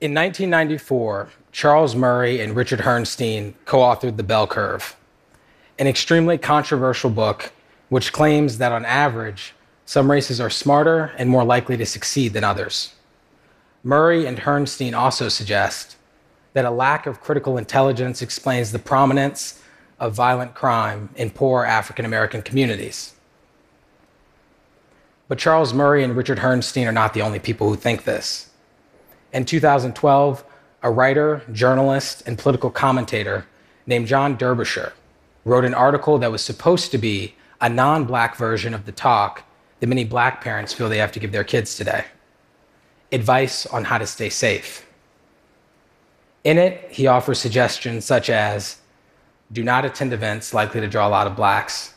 In 1994, Charles Murray and Richard Herrnstein co authored The Bell Curve, an extremely controversial book which claims that on average, some races are smarter and more likely to succeed than others. Murray and Herrnstein also suggest that a lack of critical intelligence explains the prominence of violent crime in poor African American communities. But Charles Murray and Richard Herrnstein are not the only people who think this. In 2012, a writer, journalist, and political commentator named John Derbyshire wrote an article that was supposed to be a non black version of the talk that many black parents feel they have to give their kids today advice on how to stay safe. In it, he offers suggestions such as do not attend events likely to draw a lot of blacks,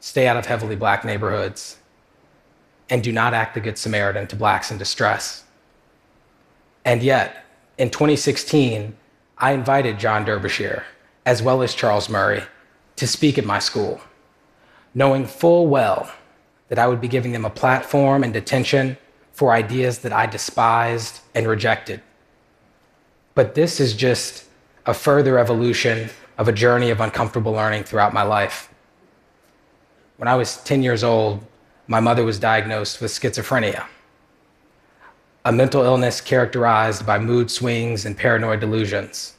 stay out of heavily black neighborhoods, and do not act the Good Samaritan to blacks in distress. And yet, in 2016, I invited John Derbyshire, as well as Charles Murray, to speak at my school, knowing full well that I would be giving them a platform and attention for ideas that I despised and rejected. But this is just a further evolution of a journey of uncomfortable learning throughout my life. When I was 10 years old, my mother was diagnosed with schizophrenia, a mental illness characterized by mood swings and paranoid delusions.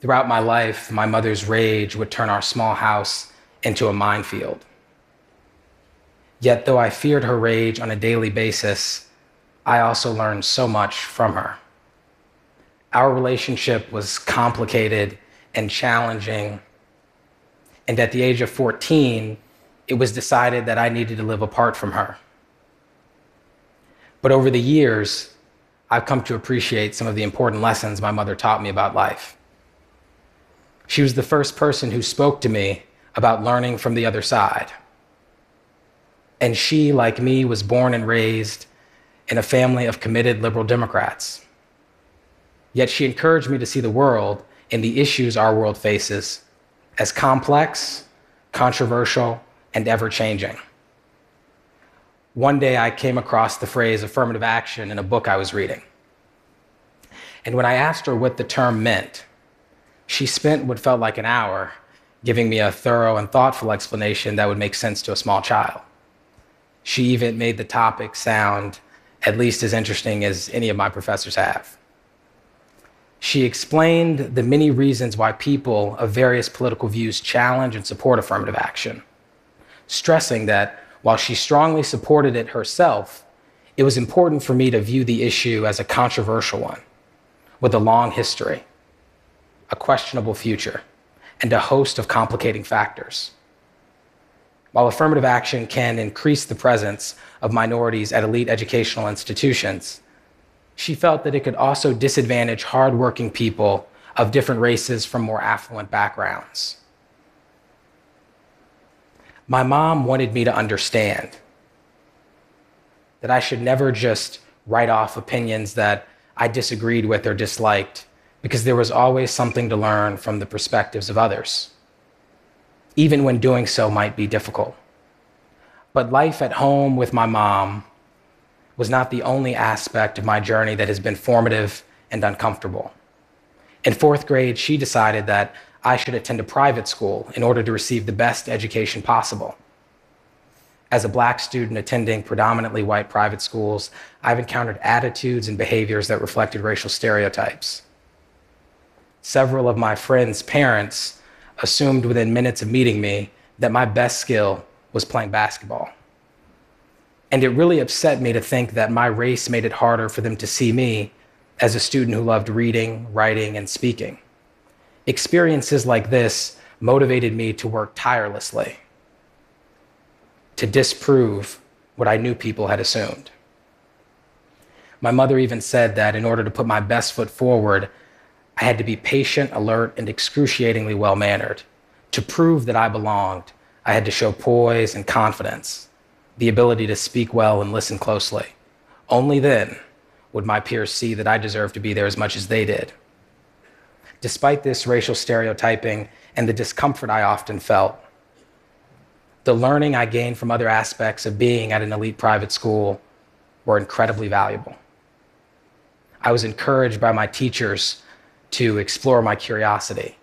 Throughout my life, my mother's rage would turn our small house into a minefield. Yet, though I feared her rage on a daily basis, I also learned so much from her. Our relationship was complicated and challenging. And at the age of 14, it was decided that I needed to live apart from her. But over the years, I've come to appreciate some of the important lessons my mother taught me about life. She was the first person who spoke to me about learning from the other side. And she, like me, was born and raised in a family of committed liberal Democrats. Yet she encouraged me to see the world and the issues our world faces as complex, controversial, and ever changing. One day I came across the phrase affirmative action in a book I was reading. And when I asked her what the term meant, she spent what felt like an hour giving me a thorough and thoughtful explanation that would make sense to a small child. She even made the topic sound at least as interesting as any of my professors have. She explained the many reasons why people of various political views challenge and support affirmative action, stressing that while she strongly supported it herself, it was important for me to view the issue as a controversial one with a long history, a questionable future, and a host of complicating factors. While affirmative action can increase the presence of minorities at elite educational institutions, she felt that it could also disadvantage hardworking people of different races from more affluent backgrounds. My mom wanted me to understand that I should never just write off opinions that I disagreed with or disliked, because there was always something to learn from the perspectives of others, even when doing so might be difficult. But life at home with my mom was not the only aspect of my journey that has been formative and uncomfortable. In fourth grade, she decided that I should attend a private school in order to receive the best education possible. As a black student attending predominantly white private schools, I've encountered attitudes and behaviors that reflected racial stereotypes. Several of my friends' parents assumed within minutes of meeting me that my best skill was playing basketball. And it really upset me to think that my race made it harder for them to see me as a student who loved reading, writing, and speaking. Experiences like this motivated me to work tirelessly to disprove what I knew people had assumed. My mother even said that in order to put my best foot forward, I had to be patient, alert, and excruciatingly well mannered. To prove that I belonged, I had to show poise and confidence the ability to speak well and listen closely. Only then would my peers see that I deserved to be there as much as they did. Despite this racial stereotyping and the discomfort I often felt, the learning I gained from other aspects of being at an elite private school were incredibly valuable. I was encouraged by my teachers to explore my curiosity,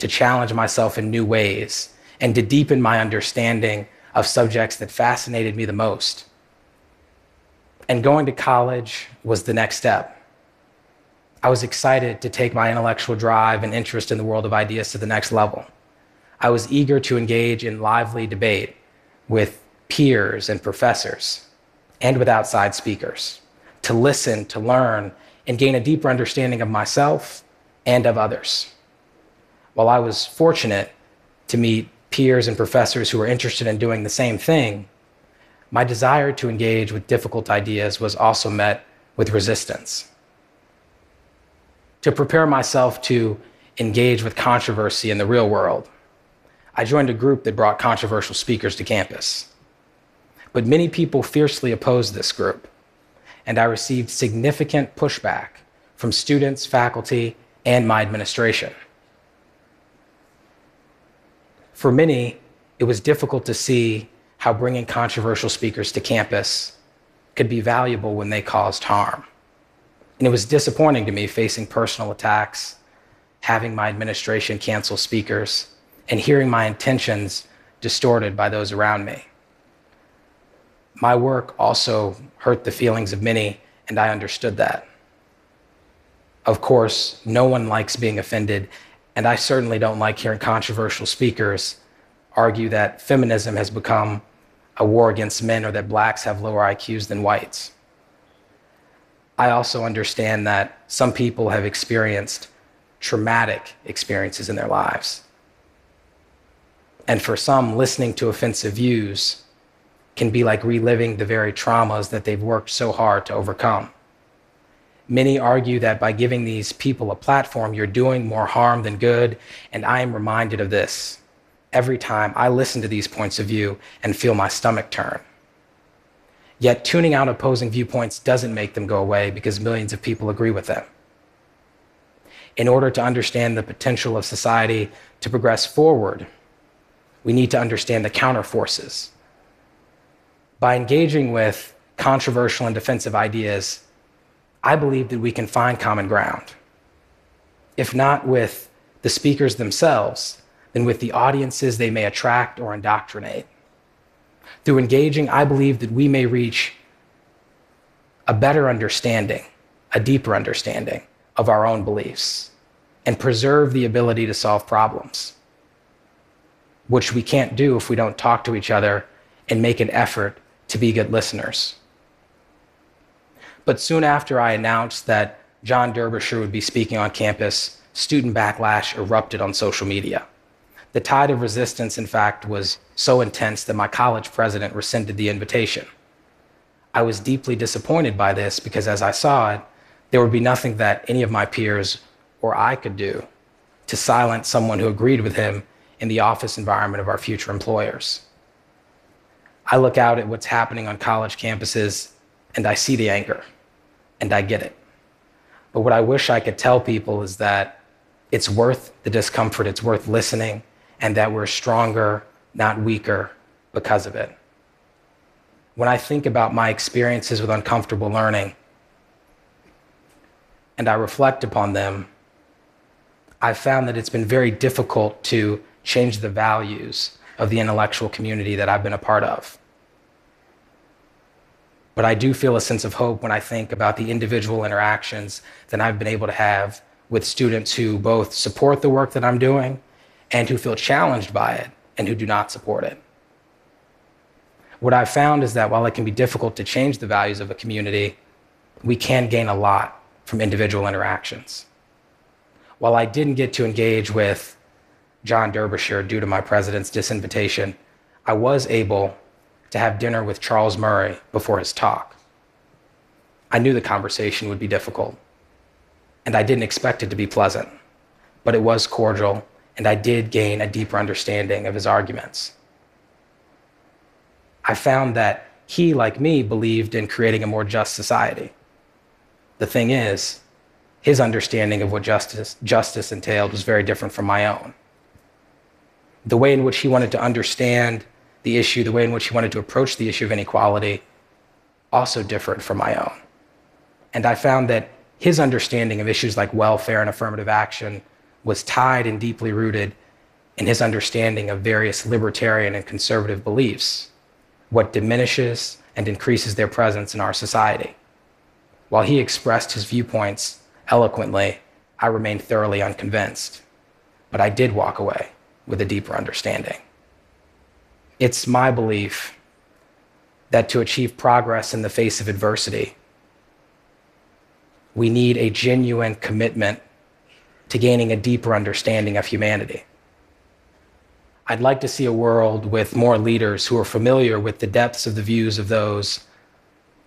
to challenge myself in new ways, and to deepen my understanding of subjects that fascinated me the most. And going to college was the next step. I was excited to take my intellectual drive and interest in the world of ideas to the next level. I was eager to engage in lively debate with peers and professors and with outside speakers, to listen, to learn, and gain a deeper understanding of myself and of others. While I was fortunate to meet peers and professors who were interested in doing the same thing, my desire to engage with difficult ideas was also met with resistance. To prepare myself to engage with controversy in the real world, I joined a group that brought controversial speakers to campus. But many people fiercely opposed this group, and I received significant pushback from students, faculty, and my administration. For many, it was difficult to see how bringing controversial speakers to campus could be valuable when they caused harm. And it was disappointing to me facing personal attacks, having my administration cancel speakers, and hearing my intentions distorted by those around me. My work also hurt the feelings of many, and I understood that. Of course, no one likes being offended, and I certainly don't like hearing controversial speakers argue that feminism has become a war against men or that blacks have lower IQs than whites. I also understand that some people have experienced traumatic experiences in their lives. And for some, listening to offensive views can be like reliving the very traumas that they've worked so hard to overcome. Many argue that by giving these people a platform, you're doing more harm than good. And I am reminded of this every time I listen to these points of view and feel my stomach turn. Yet tuning out opposing viewpoints doesn't make them go away because millions of people agree with them. In order to understand the potential of society to progress forward, we need to understand the counterforces. By engaging with controversial and defensive ideas, I believe that we can find common ground. If not with the speakers themselves, then with the audiences they may attract or indoctrinate. Through engaging, I believe that we may reach a better understanding, a deeper understanding of our own beliefs, and preserve the ability to solve problems, which we can't do if we don't talk to each other and make an effort to be good listeners. But soon after I announced that John Derbyshire would be speaking on campus, student backlash erupted on social media. The tide of resistance, in fact, was so intense that my college president rescinded the invitation. I was deeply disappointed by this because as I saw it, there would be nothing that any of my peers or I could do to silence someone who agreed with him in the office environment of our future employers. I look out at what's happening on college campuses and I see the anger and I get it. But what I wish I could tell people is that it's worth the discomfort, it's worth listening, and that we're stronger, not weaker, because of it. When I think about my experiences with uncomfortable learning and I reflect upon them, I've found that it's been very difficult to change the values of the intellectual community that I've been a part of. But I do feel a sense of hope when I think about the individual interactions that I've been able to have with students who both support the work that I'm doing and who feel challenged by it and who do not support it. What I've found is that while it can be difficult to change the values of a community, we can gain a lot from individual interactions. While I didn't get to engage with John Derbyshire due to my president's disinvitation, I was able to have dinner with Charles Murray before his talk. I knew the conversation would be difficult, and I didn't expect it to be pleasant, but it was cordial and I did gain a deeper understanding of his arguments. I found that he, like me, believed in creating a more just society. The thing is, his understanding of what justice, justice entailed was very different from my own. The way in which he wanted to understand the issue, the way in which he wanted to approach the issue of inequality, also differed from my own. And I found that his understanding of issues like welfare and affirmative action was tied and deeply rooted in his understanding of various libertarian and conservative beliefs, what diminishes and increases their presence in our society. While he expressed his viewpoints eloquently, I remained thoroughly unconvinced. But I did walk away with a deeper understanding. It's my belief that to achieve progress in the face of adversity, we need a genuine commitment to gaining a deeper understanding of humanity. I'd like to see a world with more leaders who are familiar with the depths of the views of those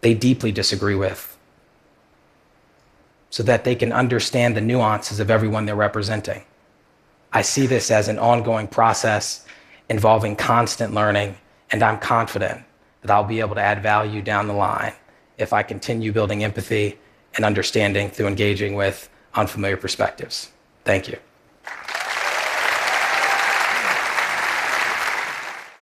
they deeply disagree with, so that they can understand the nuances of everyone they're representing. I see this as an ongoing process involving constant learning, and I'm confident that I'll be able to add value down the line if I continue building empathy and understanding through engaging with unfamiliar perspectives. Thank you.